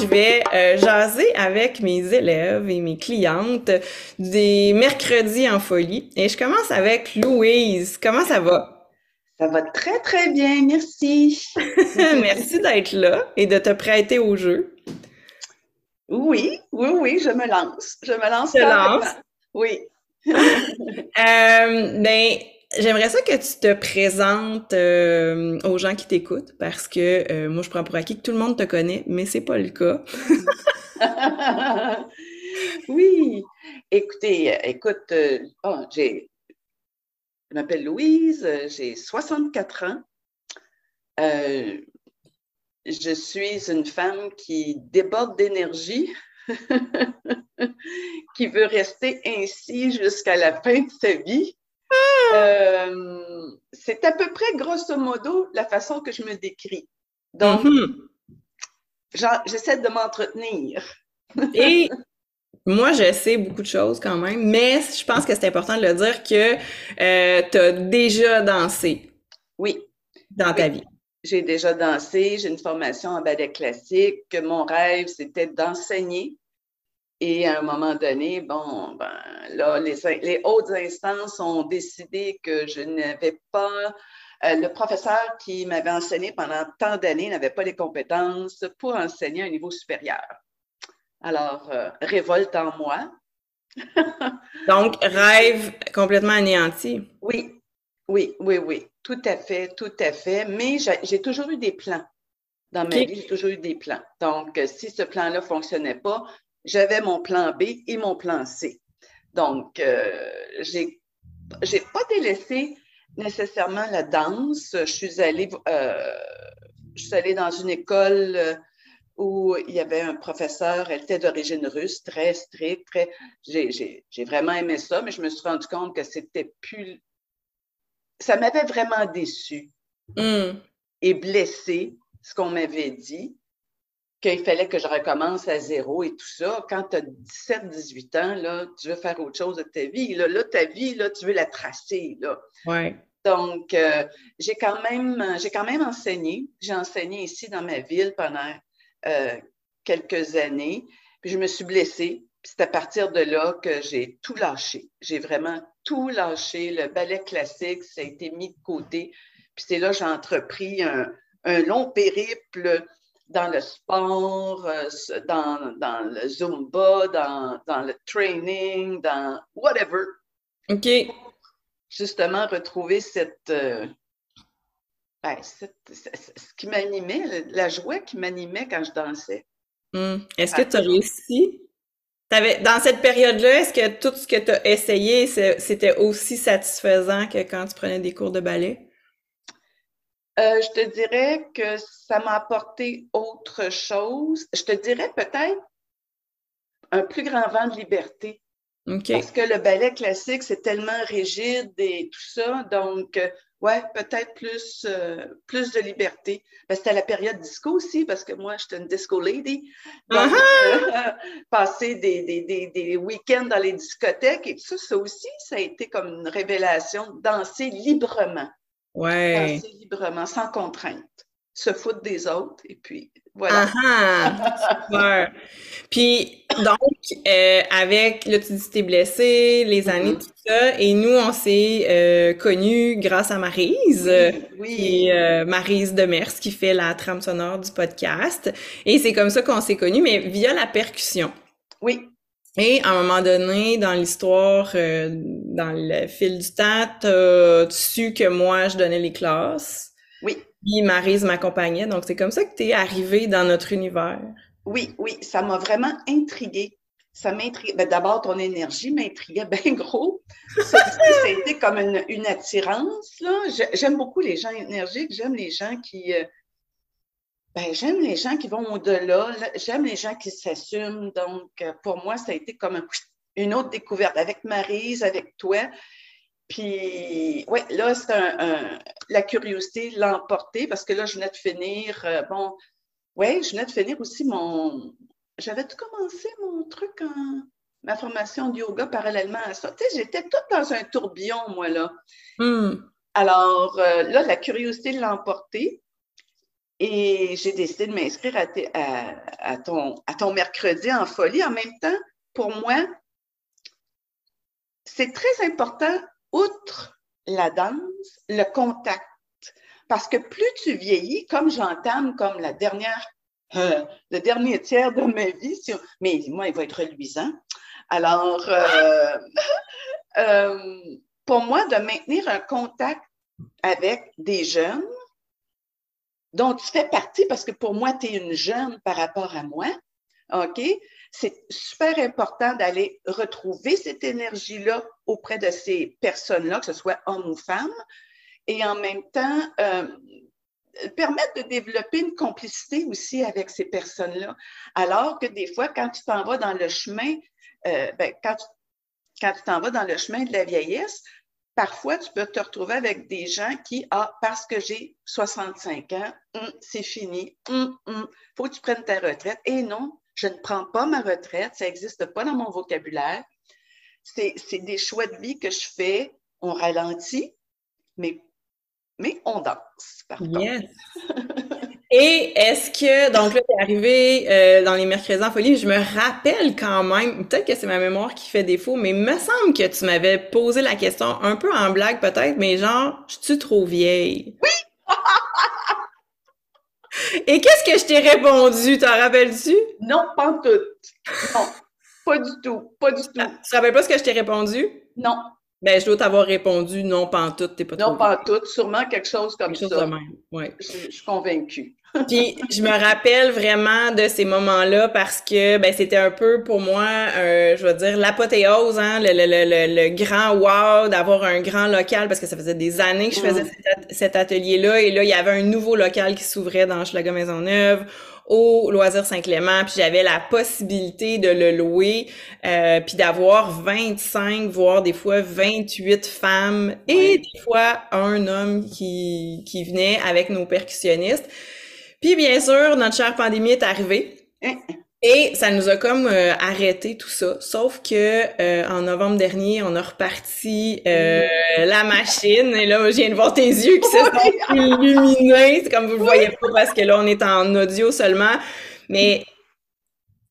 je vais euh, jaser avec mes élèves et mes clientes des mercredis en folie. Et je commence avec Louise. Comment ça va? Ça va très, très bien. Merci. Merci d'être là et de te prêter au jeu. Oui, oui, oui, je me lance. Je me lance. Je lance. Oui. euh, ben, J'aimerais ça que tu te présentes euh, aux gens qui t'écoutent parce que euh, moi je prends pour acquis que tout le monde te connaît, mais c'est pas le cas. oui. Écoutez, écoute, euh, oh, j'ai, je m'appelle Louise, j'ai 64 ans. je suis une femme qui déborde d'énergie, qui veut rester ainsi jusqu'à la fin de sa vie. Euh, c'est à peu près, grosso modo, la façon que je me décris. Donc, mm-hmm. j'essaie de m'entretenir. Et moi, je sais beaucoup de choses quand même, mais je pense que c'est important de le dire que euh, tu as déjà dansé. Oui. Dans ta vie. J'ai déjà dansé, j'ai une formation en ballet classique. Mon rêve, c'était d'enseigner et à un moment donné, bon, ben, là, les, les hautes instances ont décidé que je n'avais pas, euh, le professeur qui m'avait enseigné pendant tant d'années n'avait pas les compétences pour enseigner à un niveau supérieur. Alors, euh, révolte en moi. Donc, rêve complètement anéanti. Oui, oui, oui, oui, tout à fait, tout à fait. Mais j'ai toujours eu des plans. Dans ma vie, j'ai toujours eu des plans. Donc, si ce plan-là ne fonctionnait pas, j'avais mon plan B et mon plan C. Donc, euh, j'ai, j'ai pas délaissé nécessairement la danse. Je suis allée, euh, je suis allée dans une école euh, où il y avait un professeur, elle était d'origine russe, très strict, très. J'ai, j'ai, j'ai vraiment aimé ça, mais je me suis rendu compte que c'était plus. Ça m'avait vraiment déçu hmm. et blessé, ce qu'on m'avait dit qu'il fallait que je recommence à zéro et tout ça. Quand tu as 17, 18 ans, là, tu veux faire autre chose de ta vie. Là, là ta vie, là, tu veux la tracer. Là. Ouais. Donc, euh, j'ai quand même j'ai quand même enseigné. J'ai enseigné ici dans ma ville pendant euh, quelques années. Puis je me suis blessée. Puis c'est à partir de là que j'ai tout lâché. J'ai vraiment tout lâché. Le ballet classique, ça a été mis de côté. Puis c'est là que j'ai entrepris un, un long périple dans le sport, euh, dans, dans le Zumba, dans, dans, le training, dans whatever. OK. Justement, retrouver cette, euh, ben, cette ce qui m'animait, la joie qui m'animait quand je dansais. Hmm. Est-ce que tu as réussi? Avais, dans cette période-là, est-ce que tout ce que tu as essayé, c'était aussi satisfaisant que quand tu prenais des cours de ballet? Euh, je te dirais que ça m'a apporté autre chose. Je te dirais peut-être un plus grand vent de liberté. Parce que le ballet classique, c'est tellement rigide et tout ça. Donc, euh, ouais, peut-être plus, euh, plus de liberté. Ben, c'était la période disco aussi, parce que moi, j'étais une disco lady. Donc, passer des, des, des, des week-ends dans les discothèques et tout ça, ça aussi, ça a été comme une révélation, danser librement. Ouais. librement, sans contrainte. Se foutre des autres, et puis voilà. Ah, super. Puis, donc, euh, avec, là, tu dis que t'es blessé, les mm-hmm. années, tout ça, et nous, on s'est euh, connus grâce à Marise, oui, qui euh, Marise Demers, qui fait la trame sonore du podcast. Et c'est comme ça qu'on s'est connus, mais via la percussion. Oui. Et à un moment donné, dans l'histoire, euh, dans le fil du temps, tu as su que moi, je donnais les classes. Oui. Puis Marise m'accompagnait. Donc, c'est comme ça que tu es arrivée dans notre univers. Oui, oui, ça m'a vraiment intriguée. Ça m'intrigue. Ben, D'abord, ton énergie m'intriguait bien gros. Ça, a été comme une, attirance. J'aime beaucoup les gens énergiques. J'aime les gens qui, euh, ben, j'aime les gens qui vont au-delà, j'aime les gens qui s'assument. Donc, euh, pour moi, ça a été comme une autre découverte avec Marise, avec toi. Puis, oui, là, c'est un, la curiosité l'a emporté parce que là, je venais de finir, euh, bon, oui, je venais de finir aussi mon. J'avais tout commencé mon truc en. ma formation de yoga parallèlement à ça. Tu sais, j'étais toute dans un tourbillon, moi, là. Hmm. Alors, euh, là, la curiosité l'a emporté. Et j'ai décidé de m'inscrire à, ton, mercredi en folie. En même temps, pour moi, c'est très important, outre la danse, le contact. Parce que plus tu vieillis, comme j'entame comme la dernière, euh, le dernier tiers de ma vie, mais moi, il va être luisant. Alors, euh, euh, pour moi, de maintenir un contact avec des jeunes dont tu fais partie, parce que pour moi, tu es une jeune par rapport à moi, OK? C'est super important d'aller retrouver cette énergie-là auprès de ces personnes-là, que ce soit hommes ou femmes, et en même temps, euh, permettre de développer une complicité aussi avec ces personnes-là. Alors que des fois, quand tu t'en vas dans le chemin, euh, ben, quand tu t'en vas dans le chemin de la vieillesse, parfois, tu peux te retrouver avec des gens qui, ah, parce que j'ai 65 ans, hum, c'est fini, hum, hum, faut que tu prennes ta retraite. Et non, je ne prends pas ma retraite, ça n'existe pas dans mon vocabulaire. C'est des choix de vie que je fais, on ralentit, mais mais on danse, par yes. Et est-ce que, donc là, t'es arrivé euh, dans les mercredis en folie, je me rappelle quand même, peut-être que c'est ma mémoire qui fait défaut, mais il me semble que tu m'avais posé la question un peu en blague peut-être, mais genre, je suis trop vieille? Oui! Et qu'est-ce que je t'ai répondu? T'en rappelles-tu? Non, pas tout. Non, pas du tout, pas du tout. Ah, tu te rappelles pas ce que je t'ai répondu? Non. Ben, je dois t'avoir répondu non, pas en tout, t'es pas Non, pas en tout, sûrement quelque chose comme quelque ça. Chose de même. Ouais. Je, suis convaincue. Puis je me rappelle vraiment de ces moments-là parce que ben c'était un peu pour moi, euh, je veux dire l'apothéose, hein, le, le, le, le, grand wow d'avoir un grand local parce que ça faisait des années que je faisais mm. cet, atelier-là et là il y avait un nouveau local qui s'ouvrait dans Maison Maisonneuve au Loisir Saint-Clément, puis j'avais la possibilité de le louer, euh, puis d'avoir 25, voire des fois 28 femmes et des fois un homme qui, qui venait avec nos percussionnistes. Puis bien sûr, notre chère pandémie est arrivée. Hein? Et ça nous a comme euh, arrêté tout ça. Sauf que euh, en novembre dernier, on a reparti euh, la machine. Et là, je viens de voir tes yeux qui se sont illuminés. C'est comme vous le voyez pas parce que là, on est en audio seulement. Mais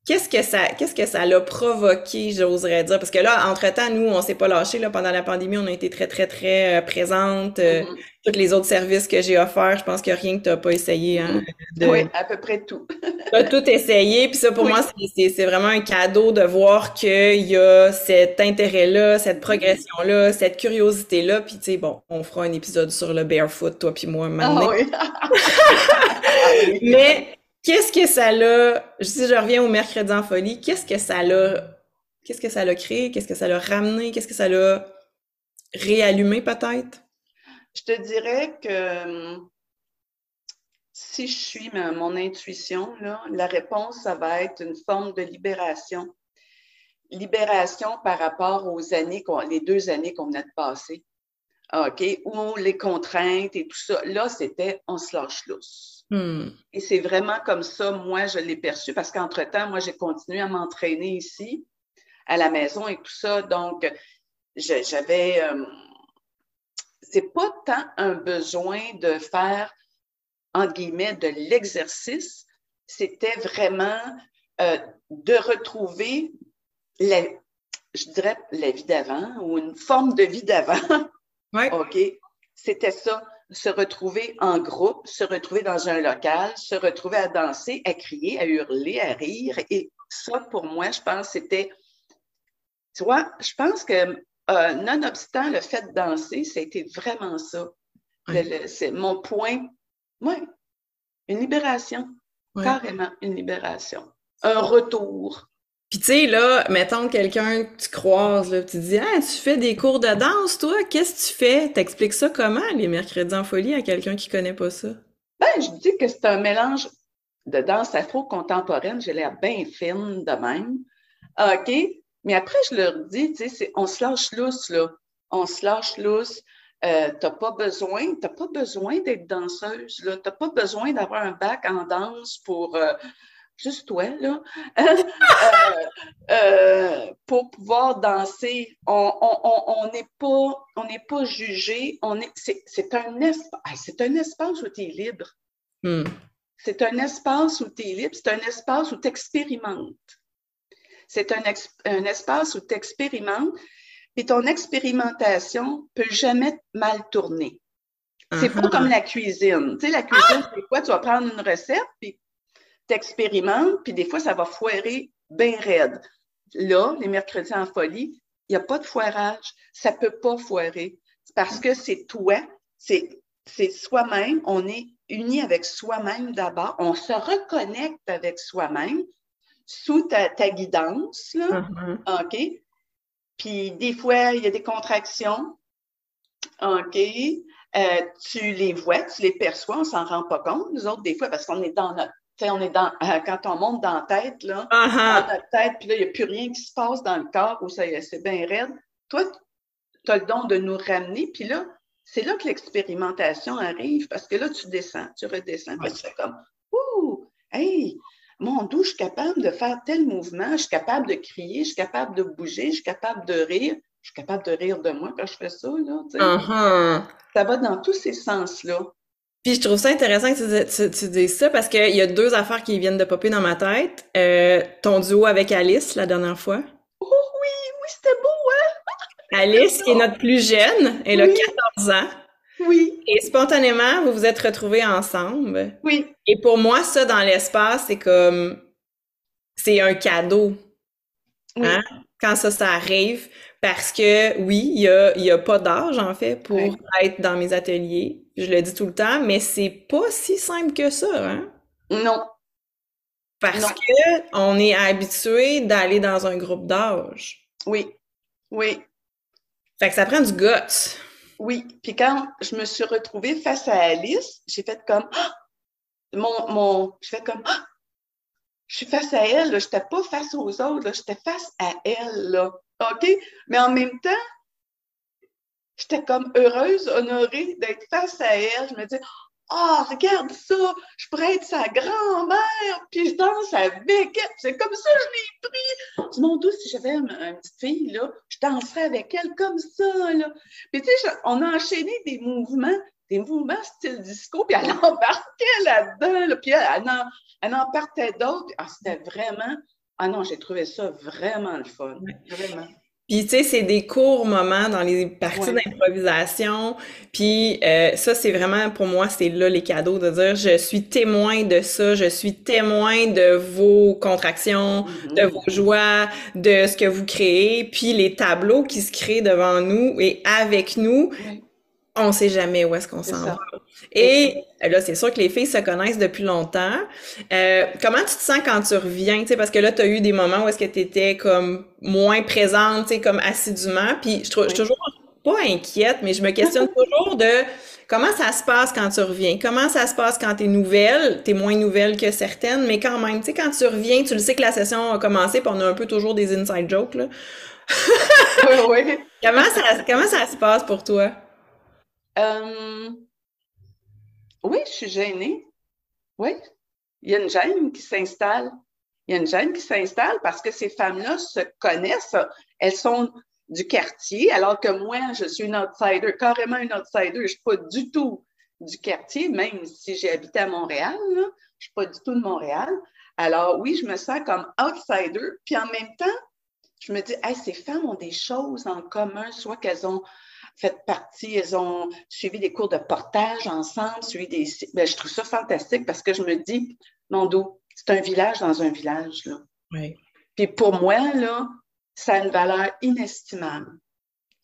Qu'est-ce que ça, qu'est-ce que ça l'a provoqué, j'oserais dire? Parce que là, entre-temps, nous, on s'est pas lâché, là, pendant la pandémie, on a été très, très, très euh, présente. Euh, mm-hmm. Tous les autres services que j'ai offerts, je pense qu'il n'y a rien que tu n'as pas essayé, hein? Oui, à peu près tout. tu as tout essayé, puis ça, pour moi, c'est, c'est vraiment un cadeau de voir qu'il y a cet intérêt-là, cette progression-là, cette curiosité-là, puis tu sais, bon, on fera un épisode sur le barefoot, toi puis moi, maintenant. Ah, oui. Mais Qu'est-ce que ça l'a, si je reviens au mercredi en folie, qu'est-ce que ça l'a, qu'est-ce que ça créé, qu'est-ce que ça l'a ramené, qu'est-ce que ça l'a réallumé peut-être? Je te dirais que hum, si je suis mon intuition, la réponse, ça va être une forme de libération. Libération par rapport aux années, les deux années qu'on venait de passer. OK? Ou les contraintes et tout ça. Là, c'était on se lâche lousse. Hmm. Et c'est vraiment comme ça, moi, je l'ai perçu parce qu'entre-temps, moi, j'ai continué à m'entraîner ici, à la maison et tout ça. Donc, j'avais. Euh, c'est pas tant un besoin de faire, entre guillemets, de l'exercice, c'était vraiment euh, de retrouver, la, je dirais, la vie d'avant ou une forme de vie d'avant. Ouais. OK? C'était ça se retrouver en groupe, se retrouver dans un local, se retrouver à danser, à crier, à hurler, à rire. Et ça, pour moi, je pense, c'était, tu vois, je pense que euh, nonobstant le fait de danser, c'était vraiment ça. C'est mon point. Oui, une libération. Carrément une libération. Un retour. Puis tu sais, là, mettons quelqu'un que tu croises, là, tu dis Ah, tu fais des cours de danse, toi, qu'est-ce que tu fais? T'expliques ça comment, les mercredis en folie, à quelqu'un qui connaît pas ça? Ben, je dis que c'est un mélange de danse afro-contemporaine, j'ai l'air bien fine de même. OK? Mais après, je leur dis, tu sais, on se lâche lousse, là. On se lâche lousse. Euh, t'as pas besoin, t'as pas besoin d'être danseuse, là. T'as pas besoin d'avoir un bac en danse pour, euh, juste toi, là, euh, euh, pour pouvoir danser. On n'est pas, on pas jugé, on est, c'est, un, un espace où tu es libre. Hmm. c'est un espace où tu es libre, c'est un espace où tu expérimentes. C'est un, un, espace où tu expérimentes, et ton expérimentation peut jamais mal tourner. C'est pas uh-huh. comme la cuisine. Tu sais, la cuisine, c'est quoi? Tu vas prendre une recette, puis tu expérimentes, puis des fois, ça va foirer bien raide. Là, les mercredis en folie, il n'y a pas de foirage. Ça ne peut pas foirer. Parce que c'est toi, c'est soi-même. On est uni avec soi-même d'abord. On se reconnecte avec soi-même sous ta, guidance. Là. Uh-huh. OK? Puis des fois, il y a des contractions. OK? Euh, tu les vois, tu les perçois, on s'en rend pas compte, nous autres, des fois, parce qu'on est dans notre on est dans, euh, quand on monte dans la tête, là, uh-huh. dans notre tête, puis là, il n'y a plus rien qui se passe dans le corps où c'est bien raide. Toi, tu as le don de nous ramener, puis là, c'est là que l'expérimentation arrive, parce que là, tu descends, tu redescends, puis tu fais comme, ouh, hey, mon doux, je suis capable de faire tel mouvement, je suis capable de crier, je suis capable de bouger, je suis capable de rire, je suis capable de rire de moi quand je fais ça, là, uh-huh. Ça va dans tous ces sens-là. Puis je trouve ça intéressant que tu, dises ça parce qu'il y a deux affaires qui viennent de popper dans ma tête. Euh, ton duo avec Alice la dernière fois. Oh oui, oui, c'était beau, hein? Alice, qui est notre plus jeune, elle a 14 ans. Oui. Et spontanément, vous vous êtes retrouvés ensemble. Oui. Et pour moi, ça, dans l'espace, c'est comme. C'est un cadeau. Hein? Quand ça, ça arrive. Parce que oui, il n'y a, y a pas d'âge, en fait, pour être dans mes ateliers. Je le dis tout le temps, mais c'est pas si simple que ça, hein? Non. Parce que on est habitué d'aller dans un groupe d'âge. Oui. Oui. Fait que ça prend du guts. Oui. Puis quand je me suis retrouvée face à Alice, j'ai fait comme ah! mon, mon j'ai fait comme ah! je suis face à elle, je n'étais pas face aux autres, j'étais face à elle. Là. OK? Mais en même temps, j'étais comme heureuse, honorée d'être face à elle. Je me dis, oh, regarde ça, je pourrais être sa grand-mère, puis je danse avec elle. C'est comme ça que je l'ai pris. Mon doux, si j'avais une, petite fille, là, je danserais avec elle comme ça. Là. Puis tu sais, on a enchaîné des mouvements, des mouvements style disco, puis elle embarquait là-dedans, puis elle, en, elle en partait d'autres. Ah, c'était vraiment ah non, j'ai trouvé ça vraiment le fun. Vraiment. Puis, tu sais, c'est des courts moments dans les parties d'improvisation. Puis, euh, ça, c'est vraiment, pour moi, c'est là les cadeaux de dire, je suis témoin de ça, je suis témoin de vos contractions, mm-hmm. de vos joies, de ce que vous créez. Puis, les tableaux qui se créent devant nous et avec nous, on sait jamais où est-ce qu'on s'en va. Et là, c'est sûr que les filles se connaissent depuis longtemps. Euh, comment tu te sens quand tu reviens? Parce que là, tu as eu des moments où est-ce que tu étais comme moins présente, comme assidûment. Puis je, suis toujours pas inquiète, mais je me questionne toujours de comment ça se passe quand tu reviens? Comment ça se passe quand tu es nouvelle? Tu es moins nouvelle que certaines, mais quand même, tu sais, quand tu reviens, tu le sais que la session a commencé, puis on a un peu toujours des inside jokes, là. oui, oui. comment, ça, comment ça se passe pour toi? Euh, oui, je suis gênée. Oui. Il y a une gêne qui s'installe. Il y a une gêne qui s'installe parce que ces femmes-là se connaissent. Elles sont du quartier, alors que moi, je suis une outsider, carrément une outsider. Je ne suis pas du tout du quartier, même si j'ai habité à Montréal. je ne suis pas du tout de Montréal. Alors oui, je me sens comme outsider. Puis en même temps, je me dis, ces femmes ont des choses en commun, soit qu'elles ont fait partie, elles ont suivi des cours de portage ensemble, suivi des. Ben, je trouve ça fantastique parce que je me dis, mon dos, c'est un village dans un village. Là. Oui. Puis pour moi, là, ça a une valeur inestimable.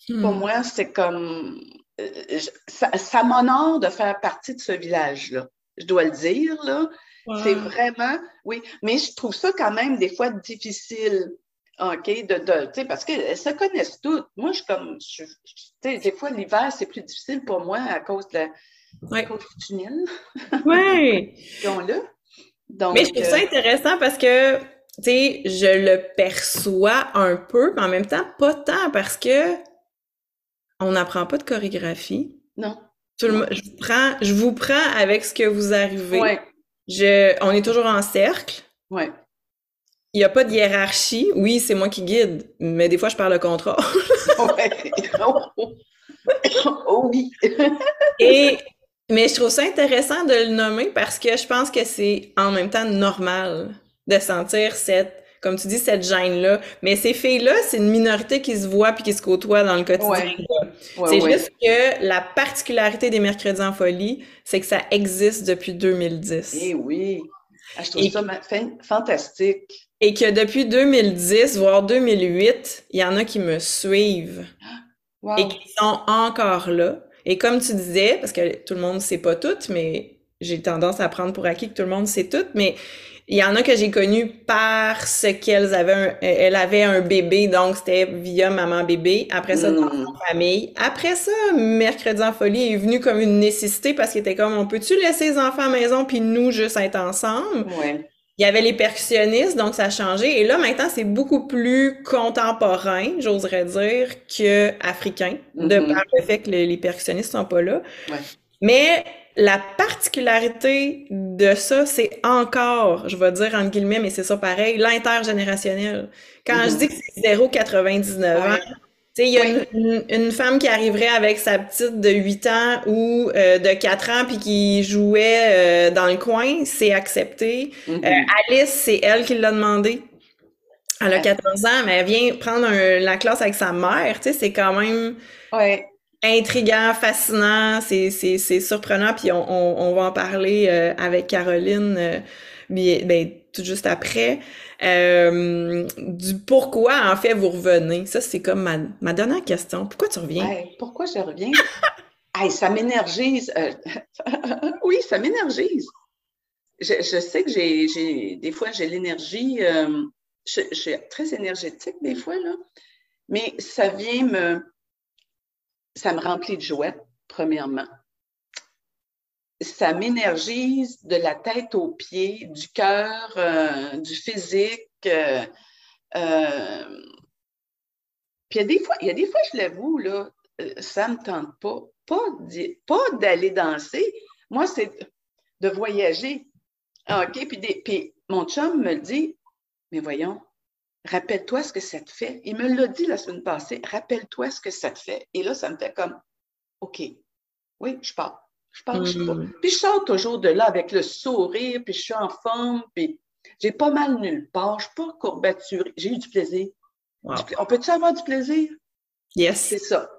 Pour hmm. moi, c'est comme. Euh, ça, m'honore de faire partie de ce village-là. Je dois le dire, là. C'est vraiment. Oui, mais je trouve ça quand même des fois difficile OK, de, de parce qu'elles se connaissent toutes. Moi, je suis comme, je, des fois, l'hiver, c'est plus difficile pour moi à cause de la, ouais. cause du tunnel. Oui. Donc, mais je trouve ça euh, intéressant parce que, tu sais, je le perçois un peu, mais en même temps, pas tant parce que on n'apprend pas de chorégraphie. Non. je, vous prends, je vous prends avec ce que vous arrivez. Ouais. Je, on est toujours en cercle. Ouais. Il n'y a pas de hiérarchie. Oui, c'est moi qui guide, mais des fois, je parle le contrat. oh, oui. Et, mais je trouve ça intéressant de le nommer parce que je pense que c'est en même temps normal de sentir cette comme tu dis, cette gêne-là. Mais ces filles-là, c'est une minorité qui se voit puis qui se côtoie dans le quotidien. c'est juste que la particularité des mercredis en folie, c'est que ça existe depuis 2010. Eh oui. Ah, je trouve ça fantastique. Et que depuis 2010, voire 2008, il y en a qui me suivent et qui sont encore là. Et comme tu disais, parce que tout le monde ne sait pas tout, mais j'ai tendance à prendre pour acquis que tout le monde sait tout, mais il y en a que j'ai connu parce qu'elles avaient un, elle avait un bébé, donc c'était via maman bébé. Après ça, dans mm. la famille. Après ça, mercredi en folie est venu comme une nécessité parce qu'il était comme, on peut-tu laisser les enfants à la maison puis nous juste être ensemble? Ouais. Il y avait les percussionnistes, donc ça a changé. Et là, maintenant, c'est beaucoup plus contemporain, j'oserais dire, que africain, de mm-hmm. par le fait que les, percussionnistes sont pas là. Ouais. Mais la particularité de ça, c'est encore, je vais dire entre guillemets, mais c'est ça pareil, l'intergénérationnel. Quand je dis que c'est 0,99 ans, il y a une, femme qui arriverait avec sa petite de 8 ans ou euh, de 4 ans puis qui jouait euh, dans le coin, c'est accepté. Mm-hmm. Euh, Alice, c'est elle qui l'a demandé. Elle a 14 ans, mais elle vient prendre la classe avec sa mère, tu sais, c'est quand même... Ouais intriguant, fascinant, c'est, surprenant, puis on, on, on, va en parler avec Caroline euh, ben, tout juste après. Euh, du pourquoi, en fait, vous revenez? Ça, c'est comme ma, dernière question. Pourquoi tu reviens? pourquoi je reviens? ça m'énergise. oui, ça m'énergise. Je, sais que j'ai, des fois, j'ai l'énergie. je, je suis très énergétique des fois, là. Mais ça vient me ça me remplit de joie, premièrement. Ça m'énergise de la tête aux pieds, du cœur, euh, du physique. Euh, euh, puis il y a des fois, il y a des fois, je l'avoue, là, ça ne me tente pas. Pas, d'aller danser. Moi, c'est de voyager. Ah, OK, puis, puis mon chum me dit, mais voyons, rappelle-toi ce que ça te fait. Il me l'a dit la semaine passée, rappelle-toi ce que ça te fait. Et là, ça me fait comme, OK, oui, je pars. Je pars. Mm. Puis je sors toujours de là avec le sourire, puis je suis en forme, puis j'ai pas mal nulle part. Je suis pas courbaturée. J'ai eu du plaisir. On peut-tu avoir du plaisir? Yes. C'est ça.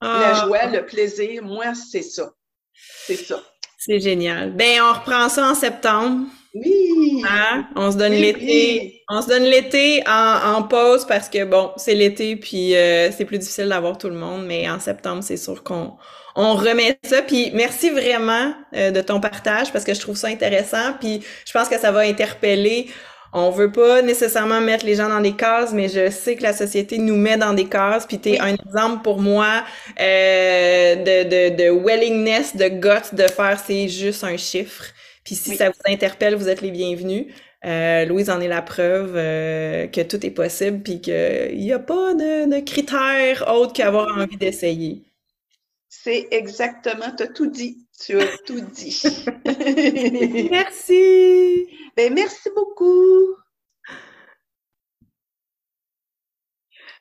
La ah. joie, le plaisir, moi, c'est ça. C'est ça. C'est génial. Ben, on reprend ça en septembre. Oui. Hein? On se donne l'été. On se donne l'été en, pause parce que bon, c'est l'été puis euh, c'est plus difficile d'avoir tout le monde, mais en septembre, c'est sûr qu'on on remet ça. Puis merci vraiment euh, de ton partage parce que je trouve ça intéressant. Puis je pense que ça va interpeller. On veut pas nécessairement mettre les gens dans des cases, mais je sais que la société nous met dans des cases. Puis tu es un exemple pour moi euh, de, de, de willingness, de guts de faire c'est juste un chiffre. Puis si ça vous interpelle, vous êtes les bienvenus. Euh, Louise en est la preuve euh, que tout est possible puis qu'il n'y a pas de, de critères autres qu'avoir envie d'essayer. C'est exactement, tu as tout dit. Tu as tout dit. merci. Ben, merci beaucoup.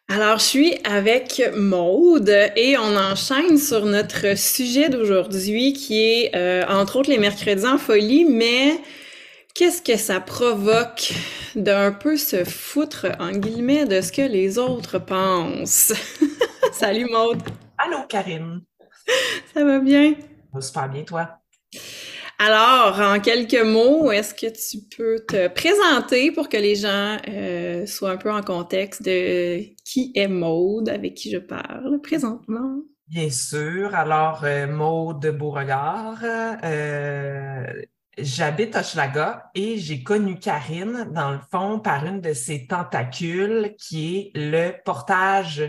Alors, je suis avec Maude et on enchaîne sur notre sujet d'aujourd'hui qui est, euh, entre autres, les mercredis en folie, mais qu'est-ce que ça provoque d'un peu se foutre, en guillemets, de ce que les autres pensent? Salut Maude! Allô Karine! Ça va bien? Ça va super bien, toi? Alors, en quelques mots, est-ce que tu peux te présenter pour que les gens euh, soient un peu en contexte de qui est Maude, avec qui je parle présentement? Bien sûr. Alors, euh, Maude Beauregard, euh, j'habite à Schlaga et j'ai connu Karine, dans le fond, par une de ses tentacules qui est le portage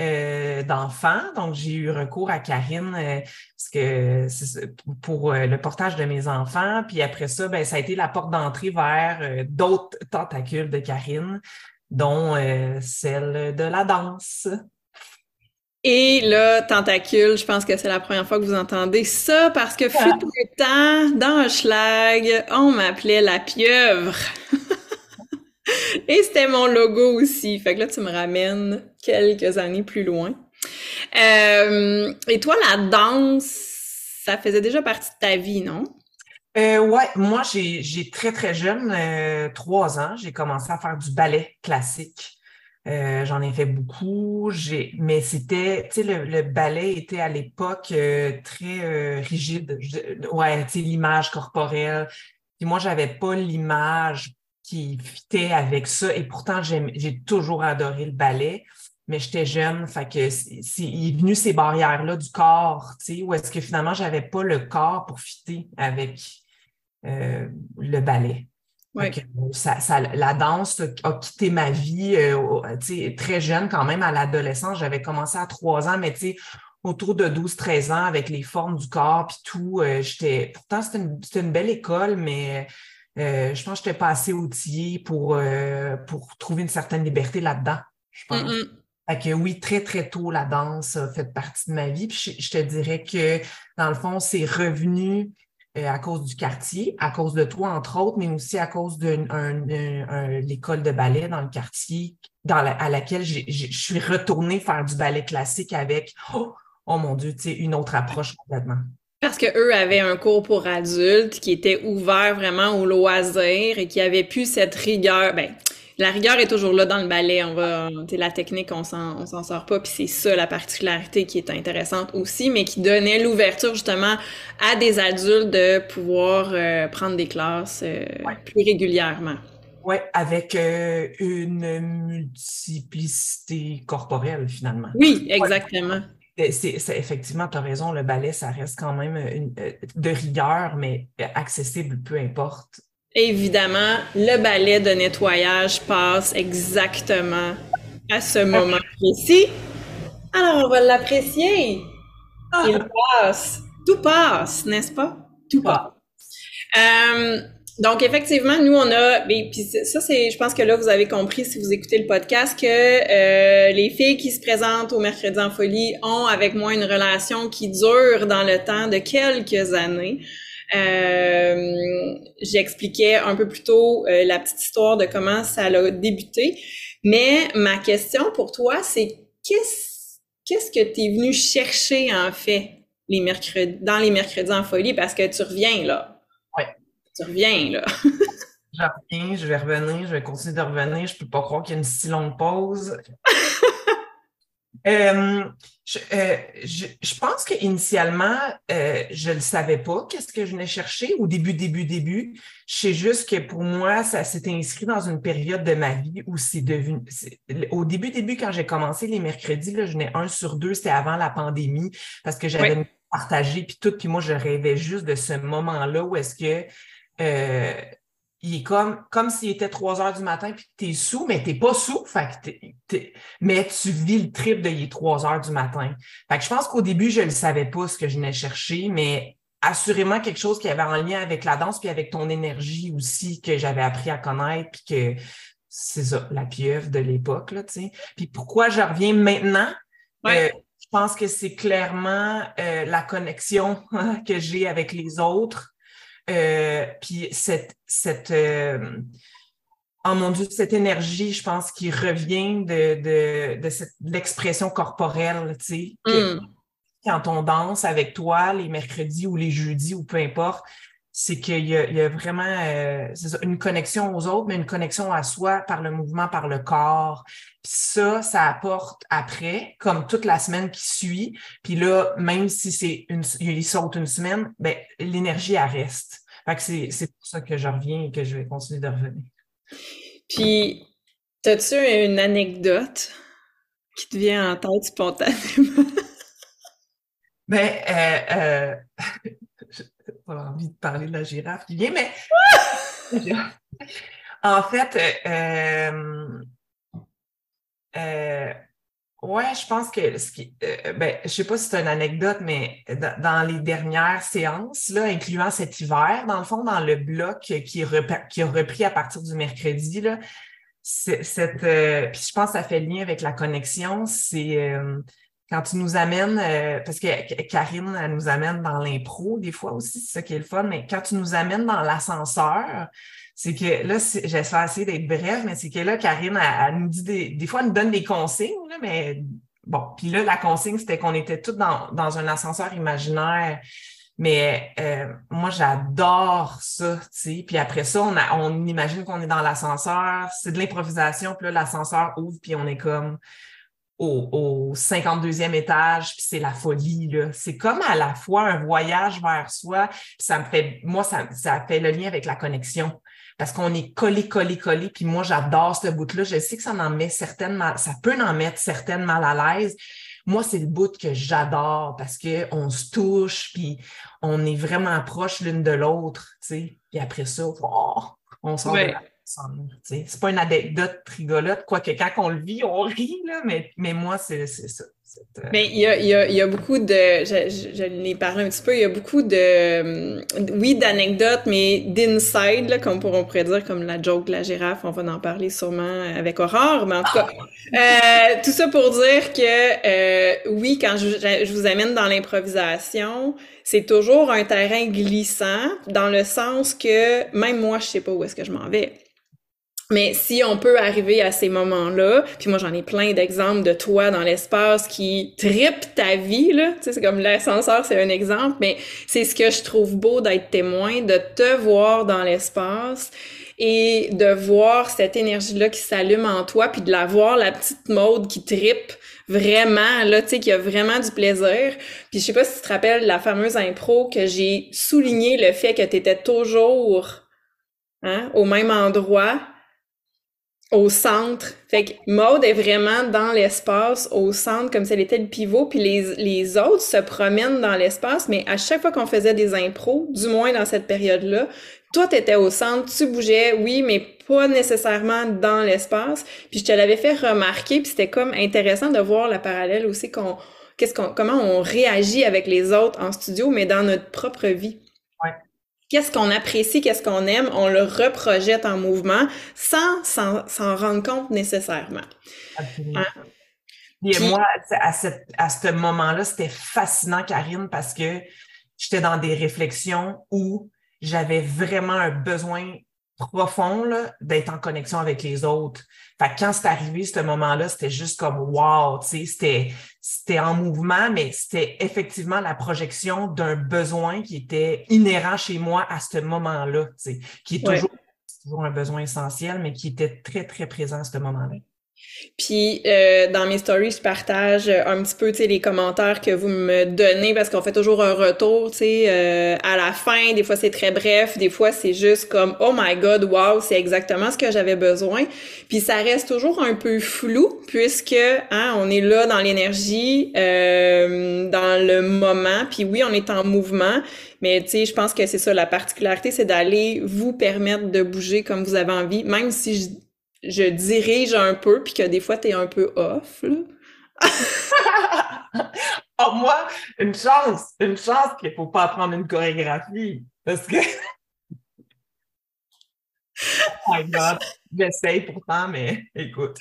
euh, d'enfants. Donc, j'ai eu recours à Karine euh, parce que pour euh, le portage de mes enfants. Puis après ça, ben, ça a été la porte d'entrée vers d'autres tentacules de Karine, dont celle de la danse. Et là, tentacule, je pense que c'est la première fois que vous entendez ça parce que fut le temps, dans un schlag, on m'appelait la pieuvre. Et c'était mon logo aussi. Fait que là, tu me ramènes quelques années plus loin. Euh, et toi, la danse, ça faisait déjà partie de ta vie, non? Euh, ouais, moi, j'ai très, très jeune, euh, trois ans, j'ai commencé à faire du ballet classique. Euh, j'en ai fait beaucoup, mais c'était, tu sais, le, ballet était à l'époque très rigide. ouais, tu sais, l'image corporelle. Puis moi, j'avais pas l'image qui fitait avec ça. Et pourtant, j'ai toujours adoré le ballet mais j'étais jeune, fait que c'est, il est venu ces barrières-là du corps, tu sais, où est-ce que finalement j'avais pas le corps pour fitter avec euh, le ballet. ça, la danse a quitté ma vie euh, très jeune quand même à l'adolescence. J'avais commencé à trois ans, mais autour de 12-13 ans avec les formes du corps puis tout. Euh, j'étais, pourtant, c'était une, une, belle école, mais je pense que je n'étais pas assez outillée pour, pour trouver une certaine liberté là-dedans, je pense. Fait que oui, très, très tôt, la danse a fait partie de ma vie. Puis je, te dirais que, dans le fond, c'est revenu euh, à cause du quartier, à cause de toi, entre autres, mais aussi à cause de l'école de ballet dans le quartier à laquelle je suis retournée faire du ballet classique avec, oh, oh mon Dieu, tu sais, une autre approche complètement. Parce qu'eux avaient un cours pour adultes qui était ouvert vraiment au loisir et qui avait plus cette rigueur. Ben, la rigueur est toujours là dans le ballet. On va, la technique, on s'en, on s'en sort pas. Puis c'est ça la particularité qui est intéressante aussi, mais qui donnait l'ouverture justement à des adultes de pouvoir euh, prendre des classes euh, plus régulièrement. Oui, avec euh, une multiplicité corporelle finalement. Oui, exactement. C'est, effectivement, tu as raison, le ballet, ça reste quand même une, de rigueur, mais accessible, peu importe Évidemment, le balai de nettoyage passe exactement à ce moment précis. Alors, on va l'apprécier. Ah. Il passe. Tout passe, n'est-ce pas? Tout passe. Euh, donc, effectivement, nous, on a, puis ça, c'est, je pense que là, vous avez compris, si vous écoutez le podcast, que euh, les filles qui se présentent au Mercredi en Folie ont avec moi une relation qui dure dans le temps de quelques années. Euh, j'expliquais un peu plus tôt euh, la petite histoire de comment ça a débuté. Mais ma question pour toi, c'est qu'est-ce, qu'est-ce que tu es venu chercher en fait les mercredis, dans les mercredis en folie? Parce que tu reviens là. Oui. Tu reviens là. je reviens, je vais revenir, je vais continuer de revenir. Je peux pas croire qu'il y a une si longue pause. Euh, euh, je, je, pense qu'initialement, euh, je ne savais pas qu'est-ce que je venais chercher au début, début, début. Je sais juste que pour moi, ça s'est inscrit dans une période de ma vie où c'est devenu. Au début, début, quand j'ai commencé les mercredis, là, je venais un sur deux, c'était avant la pandémie, parce que j'avais partagé, puis tout, puis moi, je rêvais juste de ce moment-là où est-ce que euh, il est comme, comme s'il était 3 heures du matin puis que tu es sous, mais tu n'es pas sous. mais tu vis le trip de il est 3 heures du matin. Fait que je pense qu'au début, je ne savais pas ce que je venais chercher, mais assurément quelque chose qui avait un lien avec la danse puis avec ton énergie aussi que j'avais appris à connaître puis que c'est ça, la pieuvre de l'époque, là, tu sais. Puis pourquoi je reviens maintenant? Euh, je pense que c'est clairement euh, la connexion que j'ai avec les autres euh, puis cette, cette euh, oh mon Dieu, cette énergie, je pense, qui revient de, de, de, cette, l'expression corporelle, tu sais, mm. quand on danse avec toi les mercredis ou les jeudis ou peu importe, c'est qu'il y, y a, vraiment euh, une connexion aux autres, mais une connexion à soi par le mouvement, par le corps. Puis ça, ça apporte après, comme toute la semaine qui suit. Puis là, même si c'est une, il saute une semaine, ben l'énergie elle reste. Fait que c'est, c'est pour ça que je reviens et que je vais continuer de revenir. Puis, as-tu une anecdote qui te vient en tête spontanément? Ben, euh, euh, pas envie de parler de la girafe qui vient, mais en fait, euh, euh, ouais, je pense que ce qui, euh, ben, je sais pas si c'est une anecdote, mais dans, les dernières séances, là, incluant cet hiver, dans le fond, dans le bloc qui, est qui a repris à partir du mercredi, là, cette, puis je pense que ça fait lien avec la connexion, c'est quand tu nous amènes, euh, parce que Karine, elle nous amène dans l'impro des fois aussi, c'est ça qui est le fun, mais quand tu nous amènes dans l'ascenseur, c'est que là, j'essaie essayer d'être bref, mais c'est que là, Karine, elle, nous dit des, des fois, elle nous donne des consignes, mais bon, puis là, la consigne, c'était qu'on était tous dans, dans un ascenseur imaginaire Mais euh, moi, j'adore ça, tu sais. Puis après ça, on, on imagine qu'on est dans l'ascenseur, c'est de l'improvisation, puis là, l'ascenseur ouvre, puis on est comme au, au 52e étage, puis c'est la folie, là. C'est comme à la fois un voyage vers soi, ça me fait, moi, ça, ça fait le lien avec la connexion parce qu'on est collé, collé, collé. Puis moi, j'adore ce bout-là. Je sais que ça en met certaines ça peut en mettre certaines mal à l'aise, moi, c'est le bout que j'adore parce qu'on se touche, puis on est vraiment proche l'une de l'autre, tu sais. Puis après ça, oh, on sort de c'est pas une anecdote rigolote, quoique quand on le vit, on rit, là, mais, mais moi, c'est ça. Euh, mais il y a, il y a, il y a beaucoup de, je, je, l'ai parlé un petit peu, il y a beaucoup de, oui, d'anecdotes, mais d'inside, comme on pourrait dire, comme la joke de la girafe, on va en parler sûrement avec Aurore, mais en tout cas, euh, tout ça pour dire que, euh, oui, quand je, je vous amène dans l'improvisation, c'est toujours un terrain glissant, dans le sens que même moi, je sais pas où est-ce que je m'en vais. Mais si on peut arriver à ces moments-là, puis moi j'en ai plein d'exemples de toi dans l'espace qui tripe ta vie, là, tu sais, c'est comme l'ascenseur, c'est un exemple, mais c'est ce que je trouve beau d'être témoin, de te voir dans l'espace et de voir cette énergie-là qui s'allume en toi, puis de la voir, la petite mode qui tripe vraiment, là, tu sais, qui a vraiment du plaisir. Puis je sais pas si tu te rappelles la fameuse impro que j'ai souligné le fait que tu étais toujours hein, au même endroit au centre. Fait que Maude est vraiment dans l'espace, au centre, comme si elle était le pivot, puis les, les autres se promènent dans l'espace, mais à chaque fois qu'on faisait des impros, du moins dans cette période-là, toi, t'étais au centre, tu bougeais, oui, mais pas nécessairement dans l'espace. Puis je te l'avais fait remarquer, puis c'était comme intéressant de voir la parallèle aussi qu'on, qu'est-ce qu'on, comment on réagit avec les autres en studio, mais dans notre propre vie qu'est-ce qu'on apprécie, qu'est-ce qu'on aime, on le reprojette en mouvement sans s'en rendre compte nécessairement. Absolument. Hein? moi, à, à ce moment-là, c'était fascinant, Karine, parce que j'étais dans des réflexions où j'avais vraiment un besoin profond d'être en connexion avec les autres. Fait que quand c'est arrivé, ce moment-là, c'était juste comme wow, tu sais, c'était, c'était en mouvement, mais c'était effectivement la projection d'un besoin qui était inhérent chez moi à ce moment-là, tu sais, qui est toujours, toujours un besoin essentiel, mais qui était très, très présent à ce moment-là. Puis euh, dans mes stories, je partage un petit peu, les commentaires que vous me donnez parce qu'on fait toujours un retour, euh, à la fin. Des fois, c'est très bref, des fois, c'est juste comme oh my god, wow, c'est exactement ce que j'avais besoin. Puis ça reste toujours un peu flou puisque hein, on est là dans l'énergie, euh, dans le moment. Puis oui, on est en mouvement, mais tu sais, je pense que c'est ça la particularité, c'est d'aller vous permettre de bouger comme vous avez envie, même si je dirige un peu, puis que des fois, tu es un peu off, là. oh, moi, une chance, une chance qu'il ne faut pas apprendre une chorégraphie, parce que... oh my God, j'essaye pourtant, mais écoute.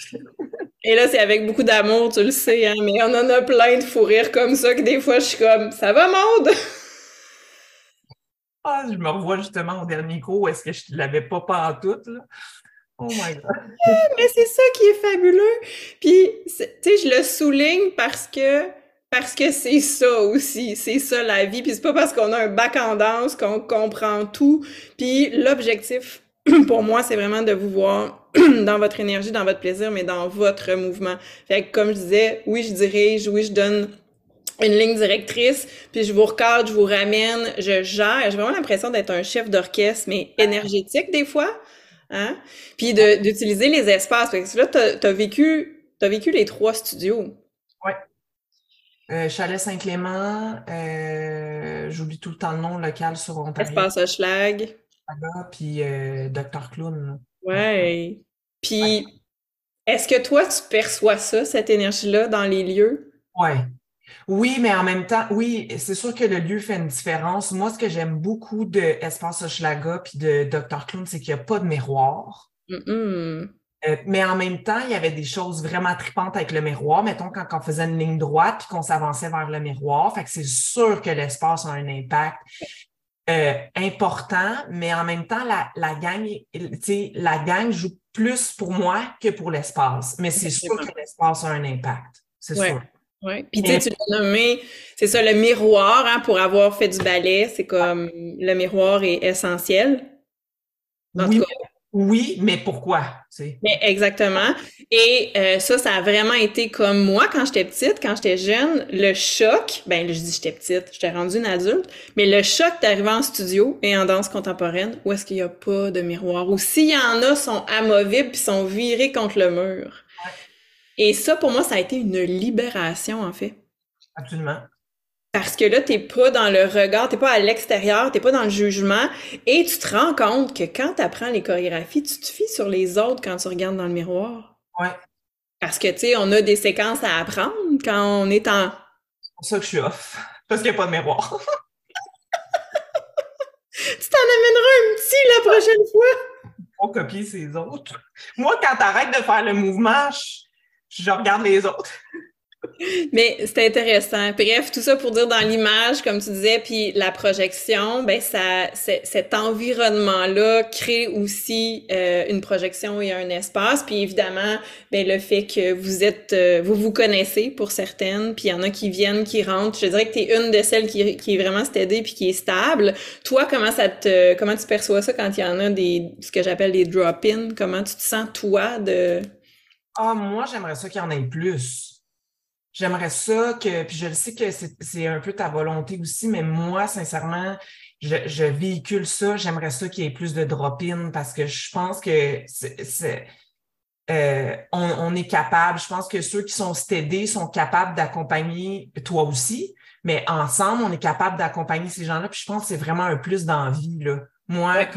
Et là, c'est avec beaucoup d'amour, tu le sais, hein, mais on en a plein de fou rire comme ça que des fois, je suis comme, ça va, Maude? ah, je me revois justement au dernier cours, est-ce que je ne l'avais pas pas en tout, là? Oh my God. Mais c'est ça qui est fabuleux. Puis, tu sais, je le souligne parce que parce que c'est ça aussi, c'est ça la vie. Puis c'est pas parce qu'on a un bac en danse qu'on comprend tout. Puis l'objectif, pour moi, c'est vraiment de vous voir dans votre énergie, dans votre plaisir, mais dans votre mouvement. Fait que comme je disais, oui, je dirige, oui, je donne une ligne directrice, puis je vous recadre, je vous ramène, je gère. J'ai vraiment l'impression d'être un chef d'orchestre, mais énergétique des fois. Hein? Puis d'utiliser les espaces. Parce que là, tu as, vécu, as vécu les trois studios. Oui. Euh, Chalet Saint-Clément, euh, j'oublie tout le temps le nom local sur Ontario. Espace Hochelag. Puis euh, Dr. Clown. Ouais. Puis, est-ce que toi, tu perçois ça, cette énergie-là, dans les lieux? Ouais. Oui, mais en même temps, oui, c'est sûr que le lieu fait une différence. Moi, ce que j'aime beaucoup de Espace Hochelaga puis de Dr. Clown, c'est qu'il n'y a pas de miroir. Euh, mais en même temps, il y avait des choses vraiment tripantes avec le miroir. Mettons, quand on faisait une ligne droite puis qu'on s'avançait vers le miroir. Fait que c'est sûr que l'espace a un impact euh, important, mais en même temps, la, la gang, la gang joue plus pour moi que pour l'espace. Mais c'est sûr que l'espace a un impact. C'est sûr. Oui. Puis tu sais, tu l'as nommé, c'est ça, le miroir, hein, pour avoir fait du ballet, c'est comme le miroir est essentiel. oui, oui, mais pourquoi? Mais exactement. Et euh, ça, ça a vraiment été comme moi quand j'étais petite, quand j'étais jeune, le choc, ben je dis j'étais petite, j'étais rendue une adulte, mais le choc d'arriver en studio et en danse contemporaine, où est-ce qu'il n'y a pas de miroir, ou s'il y en a, sont amovibles puis sont virés contre le mur. Et ça, pour moi, ça a été une libération, en fait. Absolument. Parce que là, t'es pas dans le regard, t'es pas à l'extérieur, t'es pas dans le jugement, et tu te rends compte que quand tu apprends les chorégraphies, tu te fies sur les autres quand tu regardes dans le miroir. Ouais. Parce que, tu sais, on a des séquences à apprendre quand on est en... C'est pour ça que je suis off, parce qu'il n'y a pas de miroir. tu t'en amèneras un petit la prochaine fois! Pour copier ses autres. Moi, quand t'arrêtes de faire le mouvement, je regarde les autres. Mais c'est intéressant. Bref, tout ça pour dire dans l'image, comme tu disais, puis la projection, ben ça, cet environnement-là crée aussi euh, une projection et un espace. Puis évidemment, ben le fait que vous êtes, euh, vous vous connaissez pour certaines, puis il y en a qui viennent, qui rentrent. Je dirais que tu es une de celles qui, qui est vraiment stédée puis qui est stable. Toi, comment ça te, comment tu perçois ça quand il y en a des, ce que j'appelle des drop-in? Comment tu te sens toi de Ah, moi, j'aimerais ça qu'il y en ait plus J'aimerais ça que, puis je le sais que c'est un peu ta volonté aussi, mais moi, sincèrement, je, véhicule ça. J'aimerais ça qu'il y ait plus de drop-in parce que je pense que c'est. Euh, on, est capable, je pense que ceux qui sont stédés sont capables d'accompagner toi aussi, mais ensemble, on est capable d'accompagner ces gens-là. Puis je pense que c'est vraiment un plus d'envie. Moi,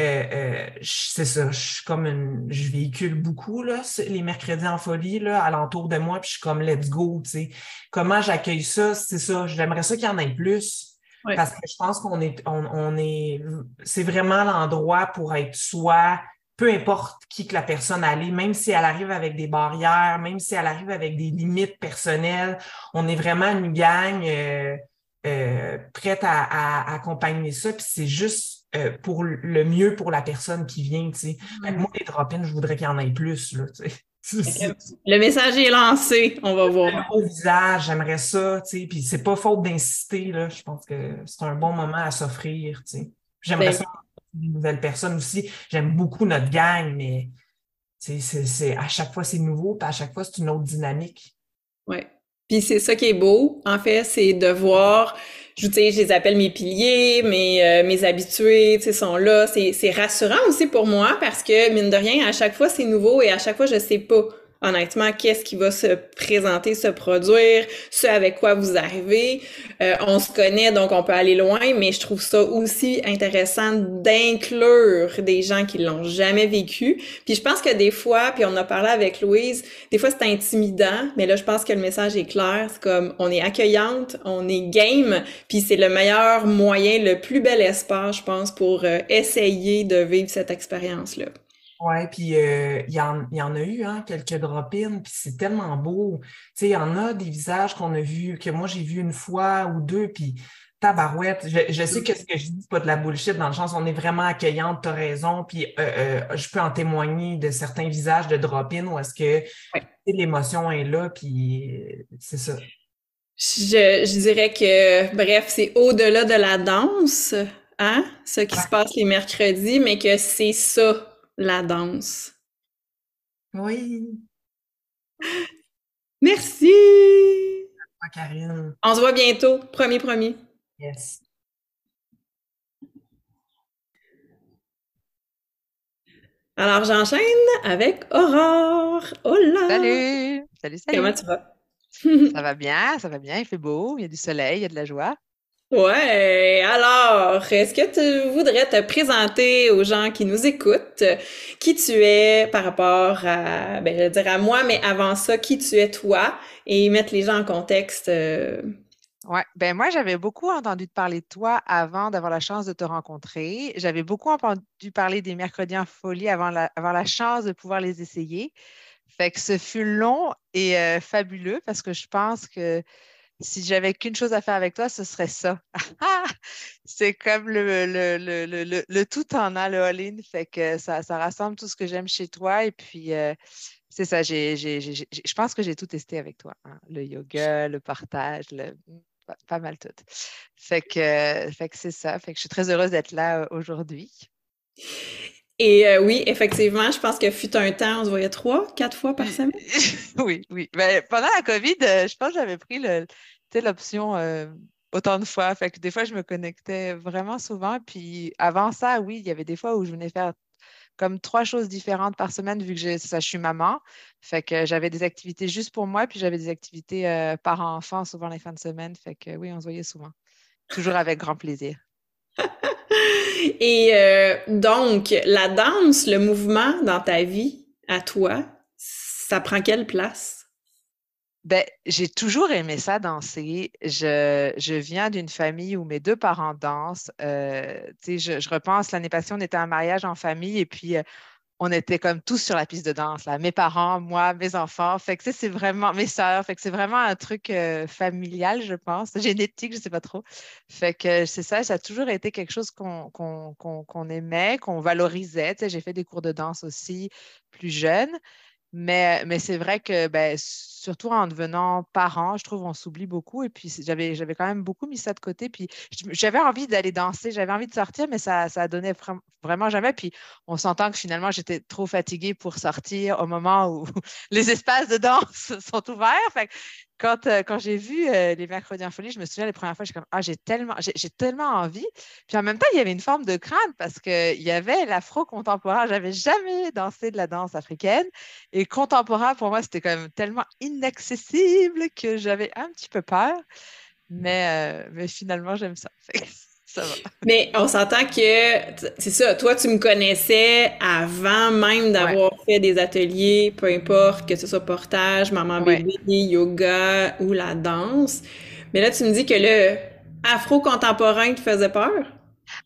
euh, euh, c'est ça, je suis comme une, je véhicule beaucoup là, les mercredis en folie là, alentour de moi, puis je suis comme let's go, tu sais. Comment j'accueille ça, c'est ça. J'aimerais ça qu'il y en ait plus. Parce que je pense qu'on est, on, est, c'est vraiment l'endroit pour être soi, peu importe qui que la personne allait, même si elle arrive avec des barrières, même si elle arrive avec des limites personnelles, on est vraiment une gang euh, prête à, à accompagner ça. Puis c'est juste euh, pour le mieux pour la personne qui vient. Tu sais. Moi, les drop je voudrais qu'il y en ait plus. Là, le message est lancé, on va voir. Au visage, j'aimerais ça, tu sais, puis c'est pas faute d'insister, là. Je pense que c'est un bon moment à s'offrir, tu sais. J'aimerais ben ça une nouvelle personne aussi. J'aime beaucoup notre gang, mais c'est, à chaque fois c'est nouveau, puis à chaque fois c'est une autre dynamique. Oui. Puis c'est ça qui est beau, en fait, c'est de voir je, je les appelle mes piliers, mes, euh, mes habitués, tu sont là. C'est rassurant aussi pour moi parce que, mine de rien, à chaque fois, c'est nouveau et à chaque fois, je sais pas honnêtement, qu'est-ce qui va se présenter, se produire, ce avec quoi vous arrivez. Euh, on se connaît, donc on peut aller loin, mais je trouve ça aussi intéressant d'inclure des gens qui l'ont jamais vécu. Puis je pense que des fois, puis on a parlé avec Louise, des fois c'est intimidant, mais là je pense que le message est clair. C'est comme on est accueillante, on est game, puis c'est le meilleur moyen, le plus bel espace, je pense, pour euh, essayer de vivre cette expérience-là. Oui, puis euh, il y, en, y en a eu hein, quelques drop-ins, puis c'est tellement beau. Tu sais, il y en a des visages qu'on a vus, que moi j'ai vu une fois ou deux, puis tabarouette. Je, je sais que ce que je dis, pas de la bullshit, dans le sens on est vraiment accueillante, tu as raison, puis euh, euh, je peux en témoigner de certains visages de drop-in où est-ce que l'émotion est là, puis c'est ça. Je, je dirais que, bref, c'est au-delà de la danse, hein, ce qui se passe les mercredis, mais que c'est ça la danse. Oui. Merci. Karine. On se voit bientôt. Premier, premier. Yes. Alors, j'enchaîne avec Aurore. Hola! Salut! Salut, salut! Comment tu vas? ça va bien, ça va bien, il fait beau, il y a du soleil, il y a de la joie. Ouais, alors, est-ce que tu voudrais te présenter aux gens qui nous écoutent, qui tu es par rapport à, ben, je vais dire à moi, mais avant ça, qui tu es toi? Et mettre les gens en contexte? Euh? Ouais, ben moi, j'avais beaucoup entendu parler de toi avant d'avoir la chance de te rencontrer. J'avais beaucoup entendu parler des mercredis en folie avant la, la chance de pouvoir les essayer. Fait que ce fut long et euh, fabuleux parce que je pense que si j'avais qu'une chose à faire avec toi, ce serait ça. c'est comme le, le, le, tout en a, le all-in. Fait que ça, ça rassemble tout ce que j'aime chez toi. Et puis, euh, C'est ça, je pense que j'ai tout testé avec toi. Hein. Le yoga, le partage, le, pas, mal tout. Fait que, fait que c'est ça. Fait que je suis très heureuse d'être là euh, aujourd'hui. Et euh, oui, effectivement, je pense que fut un temps, on se voyait trois, quatre fois par semaine. oui, oui. Ben, pendant la COVID, je pense que j'avais pris l'option autant de fois. Fait que des fois, je me connectais vraiment souvent. Puis avant ça, oui, il y avait des fois où je venais faire comme trois choses différentes par semaine vu que je, ça, je suis maman. Fait que j'avais des activités juste pour moi, puis j'avais des activités euh, par enfant, souvent les fins de semaine. Fait que oui, on se voyait souvent. Toujours avec grand plaisir. Et euh, donc, la danse, le mouvement dans ta vie, à toi, ça prend quelle place? Ben, j'ai toujours aimé ça danser. Je, je viens d'une famille où mes deux parents dansent. Euh, je, je, repense l'année passée, on était en mariage en famille et puis euh, on était comme tous sur la piste de danse. Là. Mes parents, moi, mes enfants. Fait que c'est vraiment mes sœurs. Fait que c'est vraiment un truc euh, familial, je pense, génétique, je sais pas trop. Fait que c'est ça, ça a toujours été quelque chose qu'on qu'on aimait, qu'on valorisait. J'ai fait des cours de danse aussi plus jeune. Mais, mais c'est vrai que, ben, surtout en devenant parent, je trouve on s'oublie beaucoup. Et puis, j'avais, j'avais quand même beaucoup mis ça de côté. Puis, j'avais envie d'aller danser, j'avais envie de sortir, mais ça, ça donnait vraiment jamais. Puis, on s'entend que finalement, j'étais trop fatiguée pour sortir au moment où les espaces de danse sont ouverts. Quand, euh, quand j'ai vu euh, les mercredis en folie, je me souviens les premières fois, j'ai comme Ah, j'ai tellement, j'ai, tellement envie. Puis en même temps, il y avait une forme de crainte parce qu'il y avait l'afro-contemporain. J'avais jamais dansé de la danse africaine. Et contemporain, pour moi, c'était quand même tellement inaccessible que j'avais un petit peu peur. Mais, euh, mais finalement, j'aime ça. Mais on s'entend que, c'est ça, toi, tu me connaissais avant même d'avoir fait des ateliers, peu importe, que ce soit portage, maman bébé, yoga ou la danse. Mais là, tu me dis que le afro-contemporain te faisait peur?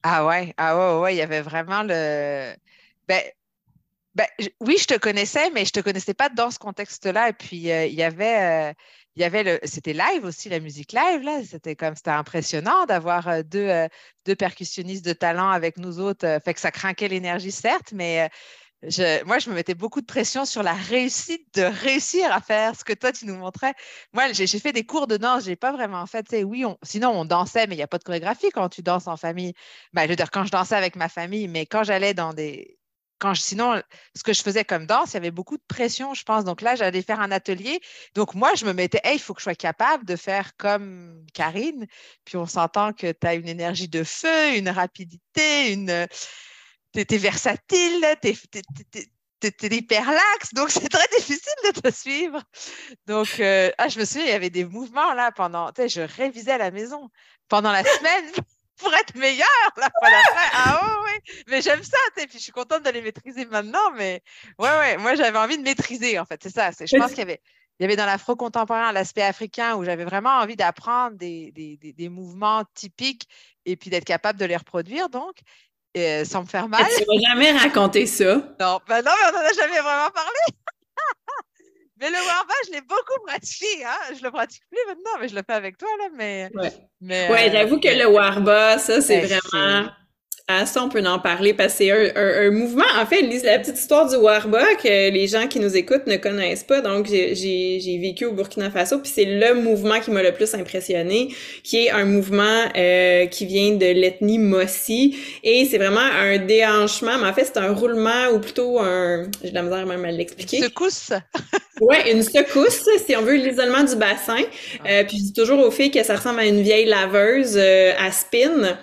Ah ouais, ah ouais, ouais, il y avait vraiment le... Ben, ben oui, je te connaissais, mais je te connaissais pas dans ce contexte-là. Et puis, euh, il y avait... Euh, il y avait le, c'était live aussi, la musique live, là. C'était comme, c'était impressionnant d'avoir euh, deux, euh, deux percussionnistes de talent avec nous autres. Euh, fait que ça craquait l'énergie, certes, mais je, moi, je me mettais beaucoup de pression sur la réussite de réussir à faire ce que toi, tu nous montrais. Moi, j'ai, fait des cours de danse, j'ai pas vraiment fait, oui, on, sinon on dansait, mais il n'y a pas de chorégraphie quand tu danses en famille. Ben, je veux dire, quand je dansais avec ma famille, mais quand j'allais dans des, sinon, ce que je faisais comme danse, il y avait beaucoup de pression, je pense. Donc là, j'allais faire un atelier. Donc moi, je me mettais, hey, il faut que je sois capable de faire comme Karine. Puis on s'entend que tu as une énergie de feu, une rapidité, une. Tu es, versatile, tu es, hyper laxe, donc c'est très difficile de te suivre. Donc, euh, ah, je me souviens, il y avait des mouvements là pendant, je révisais à la maison pendant la semaine pour être meilleure la fois d'après. Ah ouais, ouais. Mais j'aime ça, puis je suis contente de les maîtriser maintenant, mais ouais, ouais, moi j'avais envie de maîtriser, en fait, c'est ça. Je pense qu'il y avait, il y avait dans l'afro contemporain l'aspect africain où j'avais vraiment envie d'apprendre des, des, des, mouvements typiques et puis d'être capable de les reproduire, donc, euh, sans me faire mal. Tu vas jamais raconter ça. Non, ben non, mais on n'en a jamais vraiment parlé. Mais le warba, je l'ai beaucoup pratiqué. Hein? Je le pratique plus maintenant, mais je le fais avec toi. Là, mais, ouais, mais, ouais j'avoue que le warba, ça, c'est ben, vraiment ah, ça, on peut en parler parce que c'est un, un, mouvement. En fait, la petite histoire du Warba que les gens qui nous écoutent ne connaissent pas. Donc, j'ai vécu au Burkina Faso, puis c'est le mouvement qui m'a le plus impressionné, qui est un mouvement euh, qui vient de l'ethnie Mossi. Et c'est vraiment un déhanchement, mais en fait, c'est un roulement ou plutôt un... J'ai de la misère même à l'expliquer. Secousse. ouais, une secousse, si on veut, l'isolement du bassin. Ah. Euh, puis je dis toujours aux filles que ça ressemble à une vieille laveuse euh, à spin.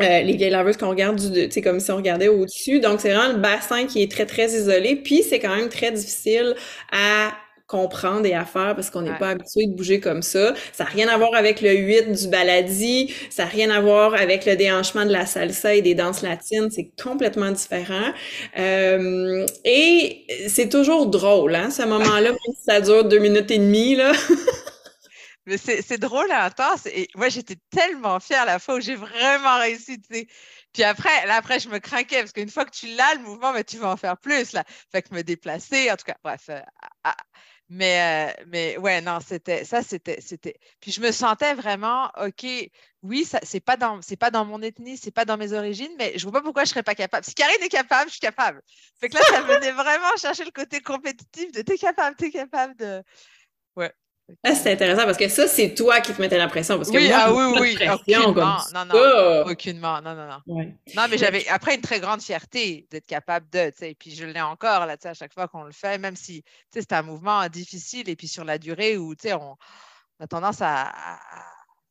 Euh, les vieilles laveuses qu'on regarde du, tu comme si on regardait au-dessus. Donc, c'est vraiment le bassin qui est très, très isolé. Puis, c'est quand même très difficile à comprendre et à faire parce qu'on n'est pas habitué de bouger comme ça. Ça n'a rien à voir avec le 8 du baladi, ça n'a rien à voir avec le déhanchement de la salsa et des danses latines, c'est complètement différent. Euh, et c'est toujours drôle, hein, ce moment-là, même si ça dure deux minutes et demie, là. Mais c'est drôle et intense. Et moi, j'étais tellement fière la fois où j'ai vraiment réussi. Puis après, là, après, je me craquais parce qu'une fois que tu l'as, le mouvement, ben, tu vas en faire plus, là. Fait que me déplacer, en tout cas, bref. Euh, Mais, euh, mais ouais, non, c'était ça, c'était, c'était. Puis je me sentais vraiment, OK, oui, c'est pas dans, c'est pas dans mon ethnie, c'est pas dans mes origines, mais je vois pas pourquoi je serais pas capable. Si Karine est capable, je suis capable. Fait que là, ça venait vraiment chercher le côté compétitif de t'es capable, t'es capable de. Ah, c'est intéressant parce que ça, c'est toi qui te mettais la pression. Parce que oui, moi, ah oui, oui, pression aucunement. comme non, non, aucunement. Non, non, non. Ouais. Non, mais j'avais après une très grande fierté d'être capable de, tu sais, puis je l'ai encore, là, tu sais, à chaque fois qu'on le fait, même si, tu sais, c'est un mouvement difficile et puis sur la durée où, tu sais, on, on a tendance à, à-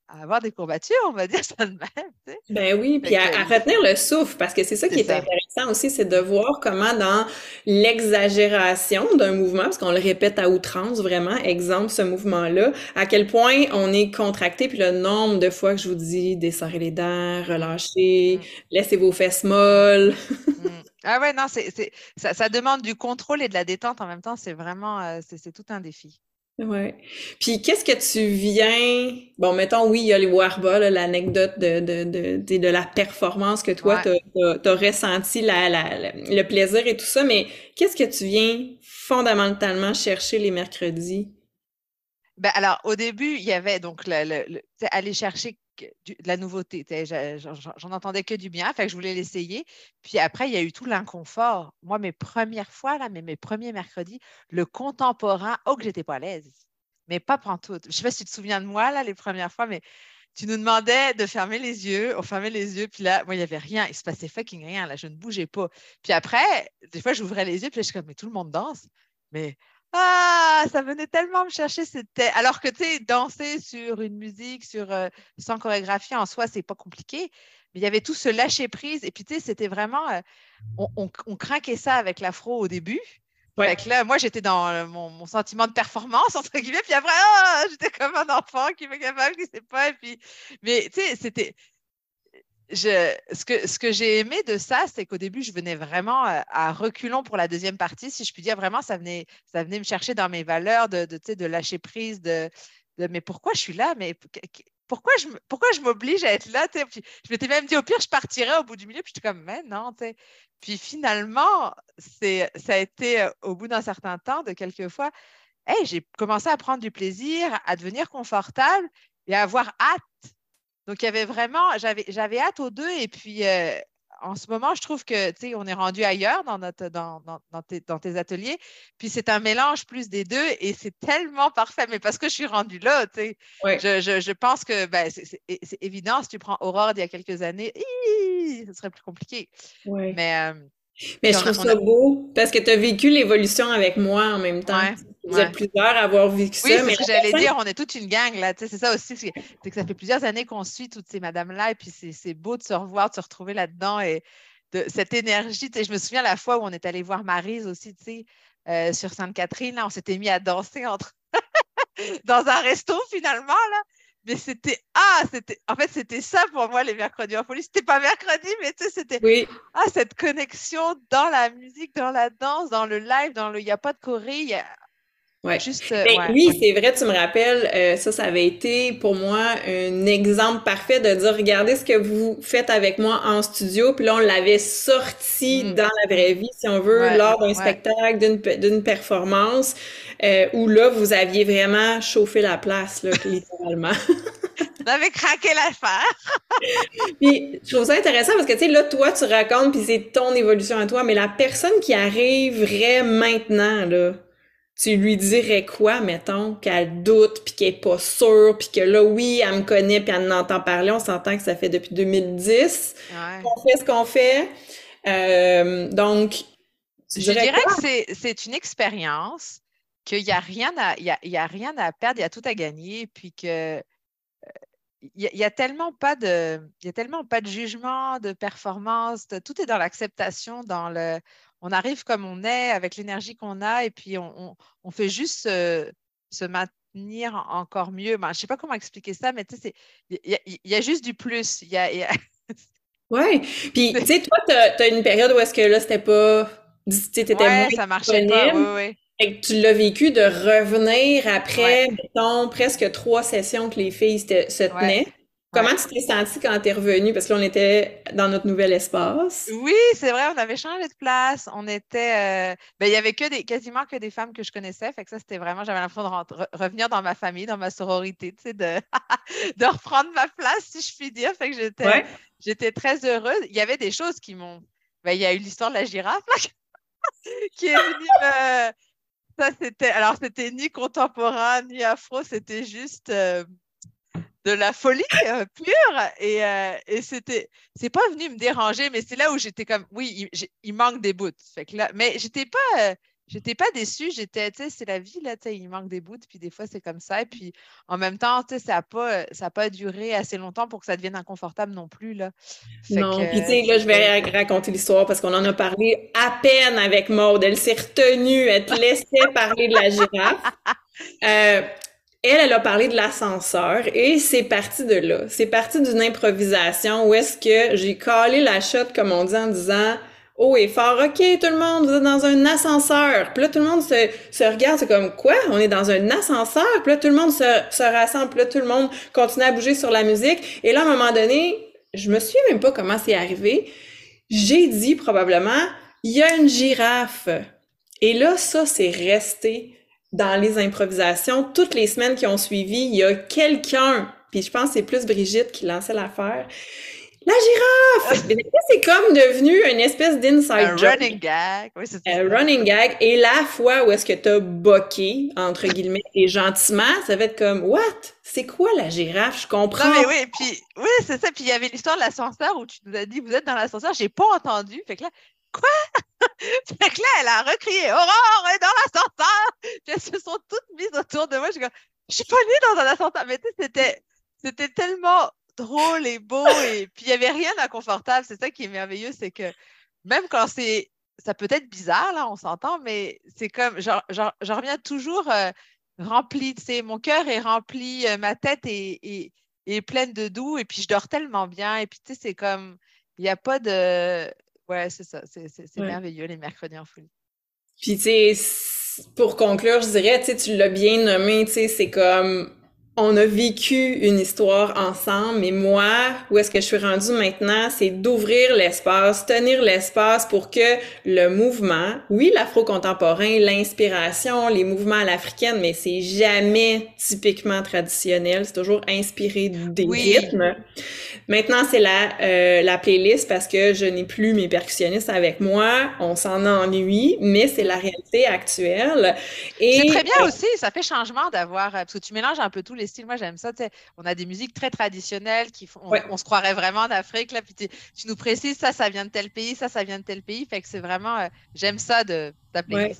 à avoir des courbatures, on va dire ça de même. Ben oui, puis à, retenir le souffle, parce que c'est ça qui est ça. intéressant aussi, c'est de voir comment dans l'exagération d'un mouvement, parce qu'on le répète à outrance vraiment, exemple ce mouvement-là, à quel point on est contracté, puis le nombre de fois que je vous dis desserrer les dents, relâcher, Mm. laissez vos fesses molles. Mm. Ah ouais, non, c'est, ça, ça demande du contrôle et de la détente en même temps, c'est vraiment, euh, c'est tout un défi. Ouais. Puis qu'est-ce que tu viens... Bon, mettons, oui, il y a les Warba, l'anecdote de, de, de, de, de la performance que toi, Ouais. t'as, t'as, t'as ressenti, la, la, la- le plaisir et tout ça, mais qu'est-ce que tu viens fondamentalement chercher les mercredis? Ben, alors, au début, il y avait donc le, aller chercher de la nouveauté. J'en entendais que du bien, fait que je voulais l'essayer. Puis après, il y a eu tout l'inconfort. Moi, mes premières fois, là, mais mes premiers mercredis, le contemporain, oh que j'étais pas à l'aise. Mais pas pantoute. Je sais pas si tu te souviens de moi, là, les premières fois, mais tu nous demandais de fermer les yeux. On fermait les yeux, puis là, moi, il n'y avait rien. Il se passait fucking rien, là. Je ne bougeais pas. Puis après, des fois, j'ouvrais les yeux, puis là, je suis comme, mais tout le monde danse. Mais ah, ça venait tellement me chercher. C'était alors que tu sais, danser sur une musique, sur euh, sans chorégraphie en soi, c'est pas compliqué. Mais il y avait tout ce lâcher prise. Et puis tu sais, c'était vraiment, euh, on, on, on craquait ça avec l'afro au début. Ouais. Fait que là, moi, j'étais dans euh, mon, mon sentiment de performance, entre guillemets, puis après, ah, j'étais comme un enfant qui est capable, qui sait pas. Et puis... Mais tu sais, c'était. Ce que, j'ai aimé de ça, c'est qu'au début, je venais vraiment à reculons pour la deuxième partie, si je puis dire. Vraiment, ça venait, ça venait me chercher dans mes valeurs de, de, de lâcher prise, de, mais pourquoi je suis là? Mais pourquoi je, pourquoi je m'oblige à être là? je m'étais même dit, au pire, je partirais au bout du milieu. Puis j'étais comme, mais non. Puis finalement, ça a été euh, au bout d'un certain temps, de quelques fois, hey, j'ai commencé à prendre du plaisir, à devenir confortable et à avoir hâte. Donc, il y avait vraiment, j'avais, j'avais hâte aux deux. Et puis, euh, en ce moment, je trouve que, tu sais, on est rendu ailleurs dans, notre, dans, dans, dans tes, dans tes ateliers. Puis, c'est un mélange plus des deux et c'est tellement parfait. Mais parce que je suis rendue là, tu sais, je, je, je pense que ben, c'est, c'est- c'est évident, si tu prends Aurore d'il y a quelques années, ce serait plus compliqué. Mais, euh, Mais je trouve ça a- beau parce que tu as vécu l'évolution avec moi en même temps. Ouais, Vous ouais. êtes plusieurs à avoir vécu Oui, ça, la j'allais personne- dire, on est toute une gang là, tu sais, c'est ça aussi, c'est que ça fait plusieurs années qu'on suit toutes ces madames-là, et puis c'est beau de se revoir, de se retrouver là-dedans, et de cette énergie, tu sais, je me souviens la fois où on est allé voir Marise aussi, tu sais, euh, sur Sainte-Catherine, là, on s'était mis à danser entre dans un resto finalement, là, mais c'était, ah, c'était, en fait, c'était ça pour moi, les mercredis en folie, c'était pas mercredi, mais tu sais, c'était, Oui, ah, cette connexion dans la musique, dans la danse, dans le live, dans le, il n'y a pas de choré, il y a ouais. juste, euh, Ben ouais, oui, ouais. c'est vrai, tu me rappelles, euh, ça, ça avait été pour moi un exemple parfait de dire, regardez ce que vous faites avec moi en studio, puis là, on l'avait sorti Mm. dans la vraie vie, si on veut, Ouais, lors d'un ouais. spectacle, d'une pe- d'une performance, euh, où là, vous aviez vraiment chauffé la place, là, littéralement. On avait craqué l'affaire. Puis, je trouve ça intéressant parce que, tu sais, là, toi, tu racontes, puis c'est ton évolution à toi, mais la personne qui arriverait maintenant, là, tu lui dirais quoi, mettons, qu'elle doute, puis qu'elle est pas sûre, puis que là, oui, elle me connaît, puis elle en entend parler, on s'entend que ça fait depuis 2010 Ouais. qu'on fait ce qu'on fait. Euh, donc, Je dirais que c'est, une expérience, qu'il n'y a rien à, il y a, y a rien à perdre, il y a tout à gagner, puis que euh, il y, a- tellement pas de, il y a tellement pas de jugement, de performance, de- tout est dans l'acceptation, dans le, on arrive comme on est, avec l'énergie qu'on a, et puis on, on, on fait juste se, se maintenir encore mieux. Ben, je sais pas comment expliquer ça, mais tu il y, a- il y a juste du plus. Y a, y Ouais. Puis, tu sais, toi, t'as, t'as une période où est-ce que là, c'était pas, tu sais, t'étais ouais, moins ça marchait pas. disponible. Oui, oui. Fait que tu l'as vécu de revenir après, mettons, presque trois sessions que les filles se se tenaient. Comment tu t'es sentie quand tu es revenue? Parce que là, on était dans notre nouvel espace. Oui, c'est vrai, on avait changé de place. On était. Euh, ben, il y avait que des, quasiment que des femmes que je connaissais. Fait que ça, c'était vraiment. J'avais l'impression de revenir dans ma famille, dans ma sororité, tu sais, de, de reprendre ma place, si je puis dire. Fait que j'étais j'étais très heureuse. Il y avait des choses qui m'ont. Ben, il y a eu l'histoire de la girafe, qui est venue me. Ça, c'était. Alors, c'était ni contemporain, ni afro, c'était juste. Euh, de la folie euh, pure. Et, euh, et c'était c'est pas venu me déranger mais c'est là où j'étais comme oui il, manque des bouts. Fait que là mais j'étais pas euh, j'étais pas déçue j'étais tu sais c'est la vie là tu sais il manque des bouts puis des fois c'est comme ça. Et puis en même temps tu sais ça a pas ça a pas duré assez longtemps pour que ça devienne inconfortable non plus là. Non puis tu sais là je vais raconter l'histoire parce qu'on en a parlé à peine avec Maude. Elle s'est retenue elle te laissait parler de la girafe elle, elle a parlé de l'ascenseur et c'est parti de là. C'est parti d'une improvisation où est-ce que j'ai collé la shot, comme on dit, en disant Oh et fort, OK, tout le monde, vous êtes dans un ascenseur. Puis là, tout le monde se, regarde, c'est comme quoi? On est dans un ascenseur. Puis là, tout le monde se, se rassemble. Puis là, tout le monde continue à bouger sur la musique. Et là, à un moment donné, je me souviens même pas comment c'est arrivé. J'ai dit probablement, il y a une girafe. Et là, ça, c'est resté dans les improvisations, toutes les semaines qui ont suivi, il y a quelqu'un, puis je pense que c'est plus Brigitte qui lançait l'affaire. La girafe! c'est comme devenu une espèce d'inside joke. Un running gag. Oui, c'est Un running gag. Et la fois où est-ce que t'as boqué, entre guillemets, et gentiment, ça va être comme, what? C'est quoi la girafe? Je comprends. Mais oui, puis, oui, c'est ça. Puis il y avait l'histoire de l'ascenseur où tu nous as dit, vous êtes dans l'ascenseur. J'ai pas entendu. Fait que là, Quoi? fait que là, elle a recrié Aurore est dans l'ascenseur! Puis elles se sont toutes mises autour de moi. Je suis suis pas née dans un ascenseur. Mais tu sais, c'était, c'était tellement drôle et beau. Et puis, il n'y avait rien d'inconfortable. C'est ça qui est merveilleux, c'est que même quand c'est. Ça peut être bizarre, là, on s'entend, mais c'est comme. J'en reviens toujours euh, rempli, tu sais, mon cœur est rempli, euh, ma tête est, est, pleine de doux, et puis je dors tellement bien. Et puis, tu sais, c'est comme. Il n'y a pas de. Ouais, c'est ça. C'est merveilleux, les mercredis en folie. Puis, tu sais, pour conclure, je dirais, tu sais, tu l'as bien nommé, tu sais, c'est comme on a vécu une histoire ensemble, mais moi, où est-ce que je suis rendue maintenant, c'est d'ouvrir l'espace, tenir l'espace pour que le mouvement, oui, l'afro-contemporain, l'inspiration, les mouvements à l'africaine, mais c'est jamais typiquement traditionnel, c'est toujours inspiré des rythmes. Maintenant, c'est la, euh, la playlist parce que je n'ai plus mes percussionnistes avec moi, on s'en ennuie, mais c'est la réalité actuelle. C'est très bien aussi, ça fait changement d'avoir, euh, parce que tu mélanges un peu tous les styles. Moi, j'aime ça. On a des musiques très traditionnelles qui font, on, se croirait vraiment en Afrique. Là, puis tu nous précises ça, ça vient de tel pays, ça, ça vient de tel pays. Fait que c'est vraiment, euh, j'aime ça de t'appeler.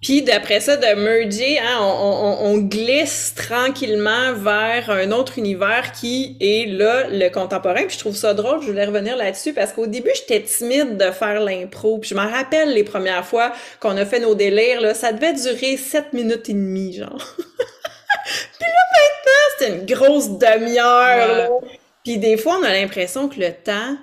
Puis d'après ça, de merger, hein, on, glisse tranquillement vers un autre univers qui est là, le contemporain. Puis je trouve ça drôle, je voulais revenir là-dessus parce qu'au début, j'étais timide de faire l'impro. Puis je m'en rappelle les premières fois qu'on a fait nos délires, là, ça devait durer sept minutes et demie, genre. Puis là, maintenant, c'est une grosse demi-heure. Puis des fois, on a l'impression que le temps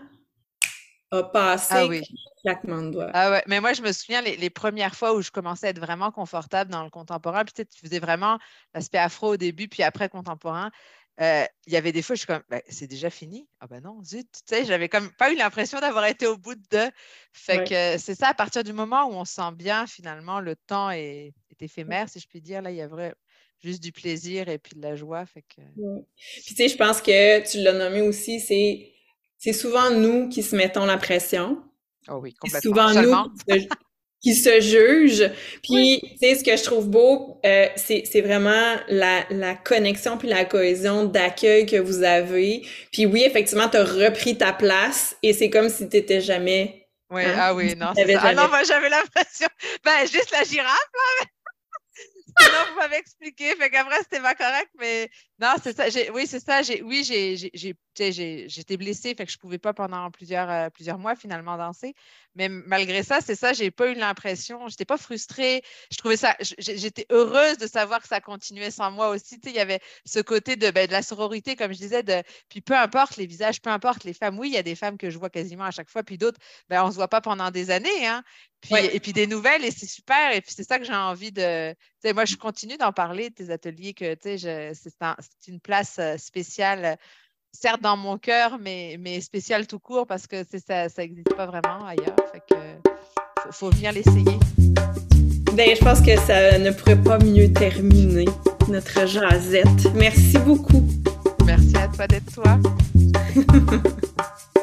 a passé ah oui. claquement de doigts. Ah ouais. Mais moi, je me souviens les, premières fois où je commençais à être vraiment confortable dans le contemporain. Puis tu faisais vraiment l'aspect afro au début, puis après contemporain. Euh, il y avait des fois, je suis comme, ben, c'est déjà fini? Ah ben non, zut. Tu sais, j'avais comme pas eu l'impression d'avoir été au bout de. Fait que c'est ça, à partir du moment où on sent bien, finalement, le temps est, est éphémère, si je puis dire. Là, il y a vrai, juste du plaisir et puis de la joie. Fait que... Puis tu sais, je pense que tu l'as nommé aussi, c'est, c'est souvent nous qui se mettons la pression. Oh oui, complètement. souvent nous qui se, jugent. Puis, tu sais, ce que je trouve beau, euh, c'est, c'est vraiment la, la connexion puis la cohésion d'accueil que vous avez. Puis oui, effectivement, tu as repris ta place et c'est comme si tu n'étais jamais... Oui, hein, ah oui, non, c'est. Ah non, moi, j'avais l'impression... Ben, juste la girafe, là, non, vous m'avez expliqué. Fait qu'après, c'était pas correct, mais non, c'est ça. Oui, c'est ça. Oui, j'étais blessée, fait que je pouvais pas pendant plusieurs, euh, plusieurs mois finalement danser. Mais malgré ça, c'est ça, j'ai pas eu l'impression, j'étais pas frustrée. Je trouvais ça, j'étais heureuse de savoir que ça continuait sans moi aussi. il y avait ce côté de, ben, de, la sororité, comme je disais, de, puis peu importe les visages, peu importe les femmes. Oui, il y a des femmes que je vois quasiment à chaque fois, puis d'autres, ben, on se voit pas pendant des années. Hein. Puis, Et puis des nouvelles, et c'est super. Et puis c'est ça que j'ai envie de. moi, je continue d'en parler, tes ateliers, que c'est une place euh, spéciale certes dans mon cœur, mais, mais spécial tout court parce que ça n'existe pas vraiment ailleurs. Fait que faut, faut venir l'essayer. Ben, je pense que ça ne pourrait pas mieux terminer notre jasette. Merci beaucoup. Merci à toi d'être toi.